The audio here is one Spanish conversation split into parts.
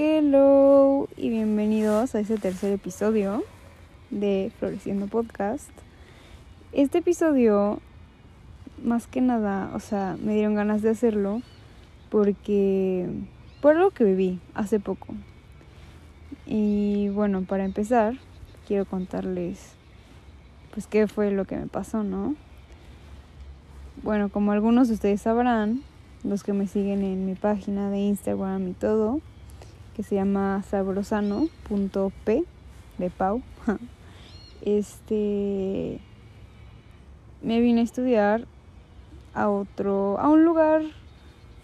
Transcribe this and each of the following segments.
Hello y bienvenidos a este tercer episodio de Floreciendo Podcast. Este episodio, más que nada, o sea, me dieron ganas de hacerlo porque por algo que viví hace poco. Y bueno, para empezar, quiero contarles pues qué fue lo que me pasó, ¿no? Bueno, como algunos de ustedes sabrán, los que me siguen en mi página de Instagram y todo, que se llama sabrosano.p de Pau. Este me vine a estudiar a otro a un lugar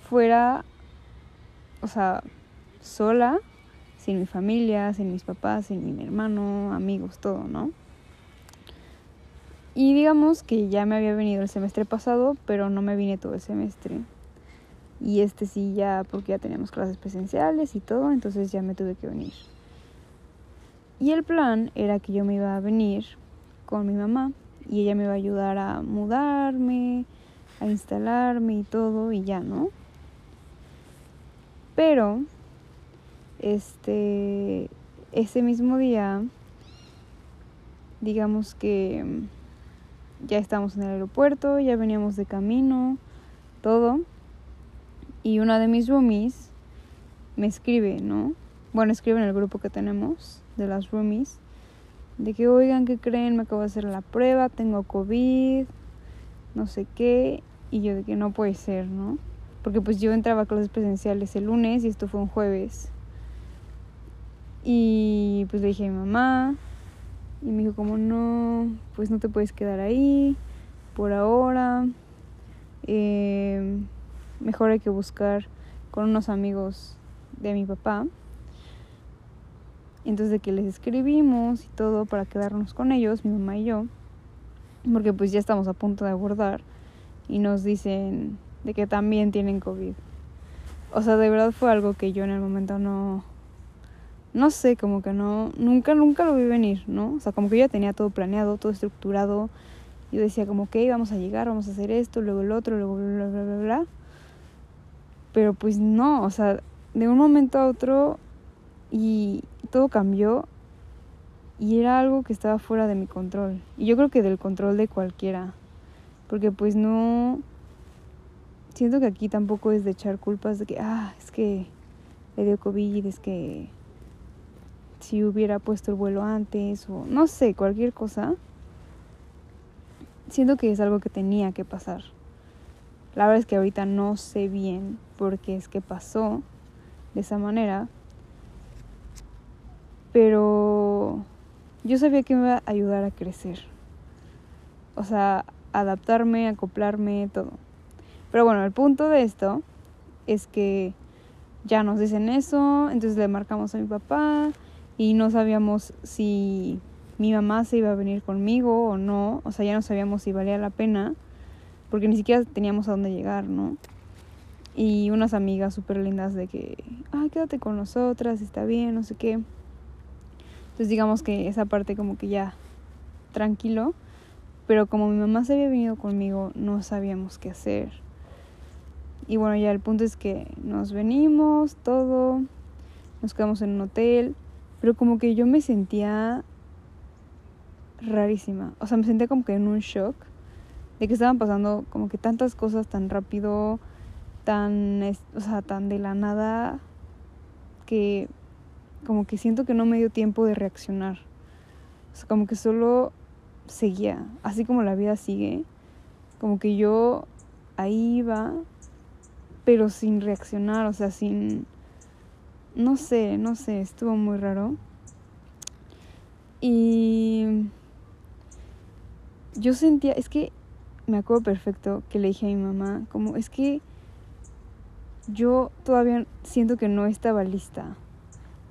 fuera o sea, sola, sin mi familia, sin mis papás, sin mi hermano, amigos, todo, ¿no? Y digamos que ya me había venido el semestre pasado, pero no me vine todo el semestre. Y este sí ya, porque ya teníamos clases presenciales y todo, entonces ya me tuve que venir. Y el plan era que yo me iba a venir con mi mamá y ella me iba a ayudar a mudarme, a instalarme y todo y ya, ¿no? Pero, este, ese mismo día, digamos que ya estábamos en el aeropuerto, ya veníamos de camino, todo. Y una de mis roomies me escribe, ¿no? Bueno, escribe en el grupo que tenemos de las roomies. De que, oigan, ¿qué creen? Me acabo de hacer la prueba, tengo COVID, no sé qué. Y yo de que no puede ser, ¿no? Porque pues yo entraba a clases presenciales el lunes y esto fue un jueves. Y pues le dije a mi mamá. Y me dijo como no, pues no te puedes quedar ahí por ahora. Eh, mejor hay que buscar con unos amigos de mi papá. Entonces de que les escribimos y todo para quedarnos con ellos, mi mamá y yo, porque pues ya estamos a punto de abordar y nos dicen de que también tienen COVID. O sea, de verdad fue algo que yo en el momento no no sé, como que no nunca nunca lo vi venir, ¿no? O sea, como que yo ya tenía todo planeado, todo estructurado. Yo decía como, ok, vamos a llegar, vamos a hacer esto, luego el otro, luego bla, bla, bla, bla. Pero pues no, o sea, de un momento a otro y todo cambió y era algo que estaba fuera de mi control. Y yo creo que del control de cualquiera. Porque pues no... Siento que aquí tampoco es de echar culpas de que, ah, es que le dio COVID, es que si hubiera puesto el vuelo antes o no sé, cualquier cosa. Siento que es algo que tenía que pasar. La verdad es que ahorita no sé bien por qué es que pasó de esa manera. Pero yo sabía que me iba a ayudar a crecer. O sea, adaptarme, acoplarme, todo. Pero bueno, el punto de esto es que ya nos dicen eso, entonces le marcamos a mi papá y no sabíamos si mi mamá se iba a venir conmigo o no, o sea, ya no sabíamos si valía la pena porque ni siquiera teníamos a dónde llegar, ¿no? Y unas amigas súper lindas de que, ay, quédate con nosotras, está bien, no sé qué. Entonces digamos que esa parte como que ya tranquilo, pero como mi mamá se había venido conmigo, no sabíamos qué hacer. Y bueno, ya el punto es que nos venimos, todo, nos quedamos en un hotel, pero como que yo me sentía rarísima, o sea, me sentía como que en un shock de que estaban pasando como que tantas cosas tan rápido, tan, o sea, tan de la nada, que como que siento que no me dio tiempo de reaccionar. O sea, como que solo seguía, así como la vida sigue, como que yo ahí iba, pero sin reaccionar, o sea, sin, no sé, no sé, estuvo muy raro. Y yo sentía, es que me acuerdo perfecto que le dije a mi mamá, como es que yo todavía siento que no estaba lista,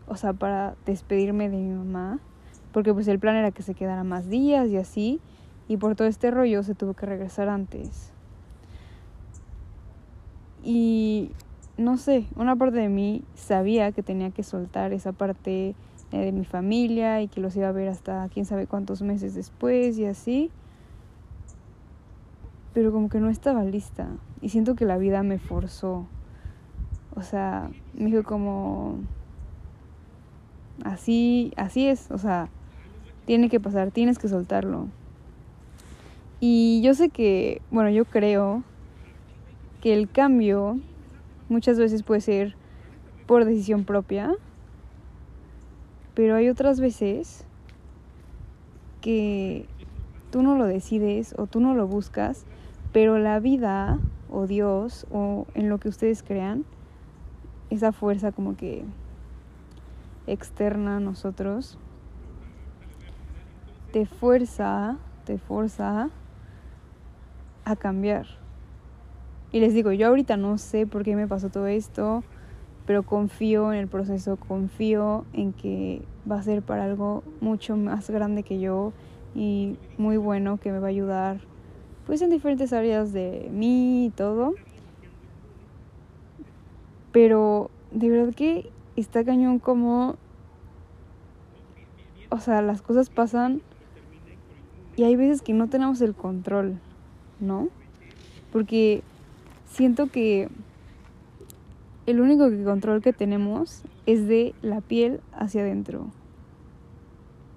o sea, para despedirme de mi mamá, porque pues el plan era que se quedara más días y así, y por todo este rollo se tuvo que regresar antes. Y no sé, una parte de mí sabía que tenía que soltar esa parte de mi familia y que los iba a ver hasta quién sabe cuántos meses después y así pero como que no estaba lista. Y siento que la vida me forzó. O sea, me dijo como, Así, así es, o sea, tiene que pasar, tienes que soltarlo. Y yo sé que, bueno, yo creo que el cambio muchas veces puede ser por decisión propia, pero hay otras veces que tú no lo decides o tú no lo buscas, pero la vida o Dios o en lo que ustedes crean, esa fuerza como que externa a nosotros, te fuerza, te fuerza a cambiar. Y les digo, yo ahorita no sé por qué me pasó todo esto, pero confío en el proceso, confío en que va a ser para algo mucho más grande que yo y muy bueno que me va a ayudar pues en diferentes áreas de mí y todo. Pero de verdad que está cañón como o sea, las cosas pasan y hay veces que no tenemos el control, ¿no? Porque siento que el único control que tenemos es de la piel hacia adentro.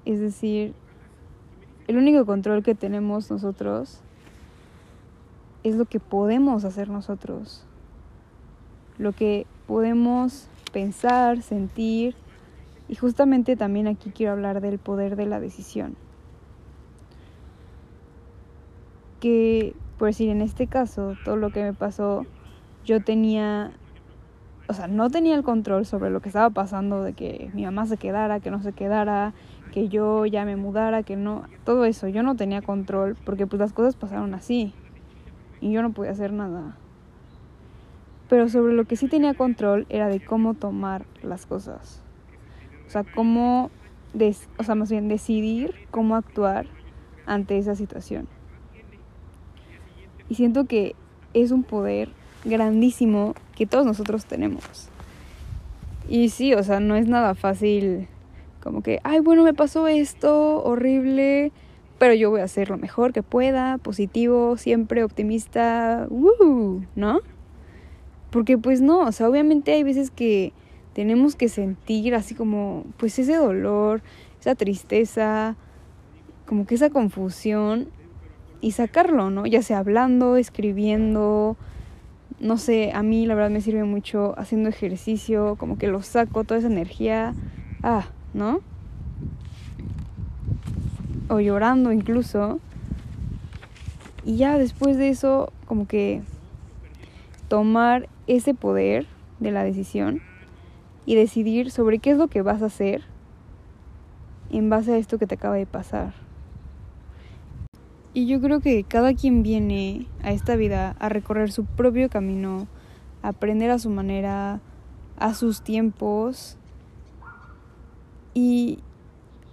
Es decir, el único control que tenemos nosotros es lo que podemos hacer nosotros. Lo que podemos pensar, sentir. Y justamente también aquí quiero hablar del poder de la decisión. Que, por decir, en este caso, todo lo que me pasó, yo tenía o sea, no tenía el control sobre lo que estaba pasando, de que mi mamá se quedara, que no se quedara, que yo ya me mudara, que no, todo eso, yo no tenía control porque pues las cosas pasaron así y yo no podía hacer nada. Pero sobre lo que sí tenía control era de cómo tomar las cosas. O sea, cómo, o sea, más bien decidir cómo actuar ante esa situación. Y siento que es un poder grandísimo que todos nosotros tenemos. Y sí, o sea, no es nada fácil como que, ay, bueno, me pasó esto horrible, pero yo voy a hacer lo mejor que pueda, positivo, siempre optimista, ¿no? Porque pues no, o sea, obviamente hay veces que tenemos que sentir así como, pues ese dolor, esa tristeza, como que esa confusión y sacarlo, ¿no? Ya sea hablando, escribiendo, no sé, a mí la verdad me sirve mucho haciendo ejercicio, como que lo saco, toda esa energía, ah, ¿no? O llorando incluso. Y ya después de eso, como que tomar ese poder de la decisión y decidir sobre qué es lo que vas a hacer en base a esto que te acaba de pasar. Y yo creo que cada quien viene a esta vida a recorrer su propio camino, a aprender a su manera, a sus tiempos. Y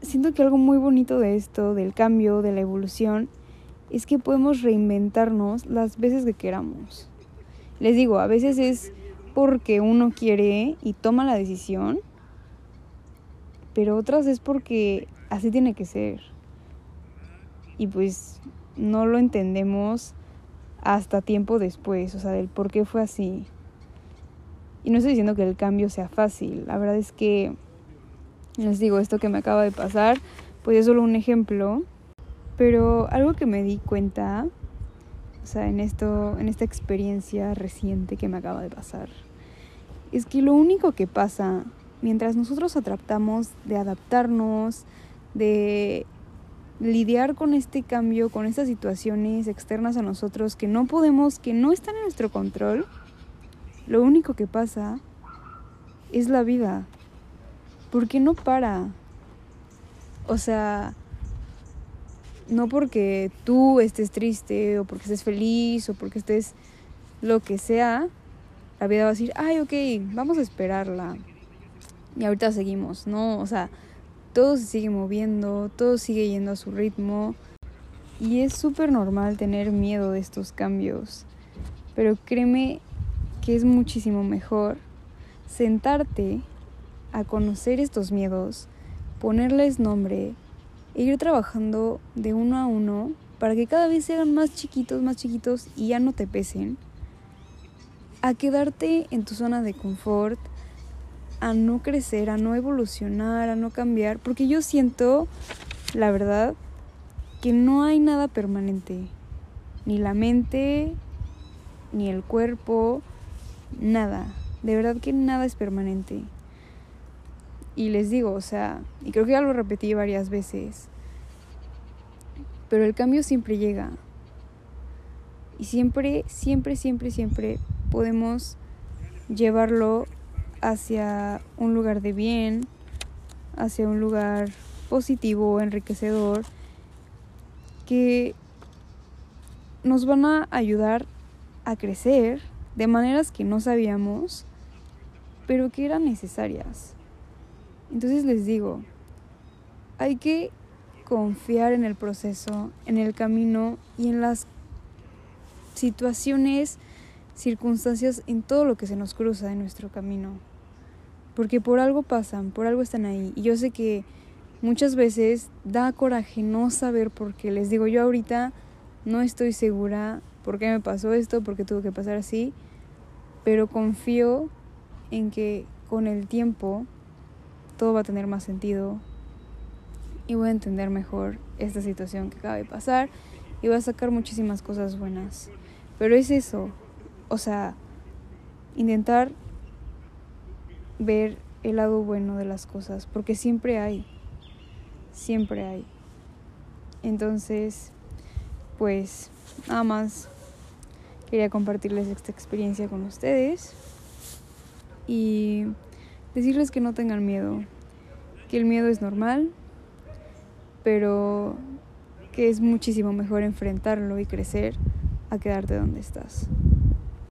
siento que algo muy bonito de esto, del cambio, de la evolución, es que podemos reinventarnos las veces que queramos. Les digo, a veces es porque uno quiere y toma la decisión, pero otras es porque así tiene que ser y pues no lo entendemos hasta tiempo después, o sea, del por qué fue así. Y no estoy diciendo que el cambio sea fácil, la verdad es que, les digo, esto que me acaba de pasar, pues es solo un ejemplo, pero algo que me di cuenta, o sea, en, esto, en esta experiencia reciente que me acaba de pasar, es que lo único que pasa mientras nosotros tratamos de adaptarnos, de lidiar con este cambio, con estas situaciones externas a nosotros que no podemos, que no están en nuestro control, lo único que pasa es la vida. Porque no para. O sea, no porque tú estés triste o porque estés feliz o porque estés lo que sea, la vida va a decir, ay, ok, vamos a esperarla. Y ahorita seguimos, ¿no? O sea, todo se sigue moviendo, todo sigue yendo a su ritmo y es súper normal tener miedo de estos cambios, pero créeme que es muchísimo mejor sentarte a conocer estos miedos, ponerles nombre e ir trabajando de uno a uno para que cada vez sean más chiquitos, más chiquitos y ya no te pesen, a quedarte en tu zona de confort, a no crecer, a no evolucionar, a no cambiar, porque yo siento, la verdad, que no hay nada permanente, ni la mente, ni el cuerpo, nada, de verdad que nada es permanente. Y les digo, o sea, y creo que ya lo repetí varias veces, pero el cambio siempre llega. Y siempre, siempre, siempre, siempre podemos llevarlo hacia un lugar de bien, hacia un lugar positivo, enriquecedor, que nos van a ayudar a crecer de maneras que no sabíamos, pero que eran necesarias. Entonces les digo, hay que confiar en el proceso, en el camino y en las situaciones, circunstancias, en todo lo que se nos cruza en nuestro camino. Porque por algo pasan, por algo están ahí. Y yo sé que muchas veces da coraje no saber por qué. Les digo, yo ahorita no estoy segura por qué me pasó esto, por qué tuvo que pasar así, pero confío en que con el tiempo todo va a tener más sentido y voy a entender mejor esta situación que acaba de pasar y voy a sacar muchísimas cosas buenas. Pero es eso, o sea, intentar ver el lado bueno de las cosas, porque siempre hay, siempre hay. Entonces, pues nada más quería compartirles esta experiencia con ustedes y decirles que no tengan miedo, que el miedo es normal, pero que es muchísimo mejor enfrentarlo y crecer a quedarte donde estás.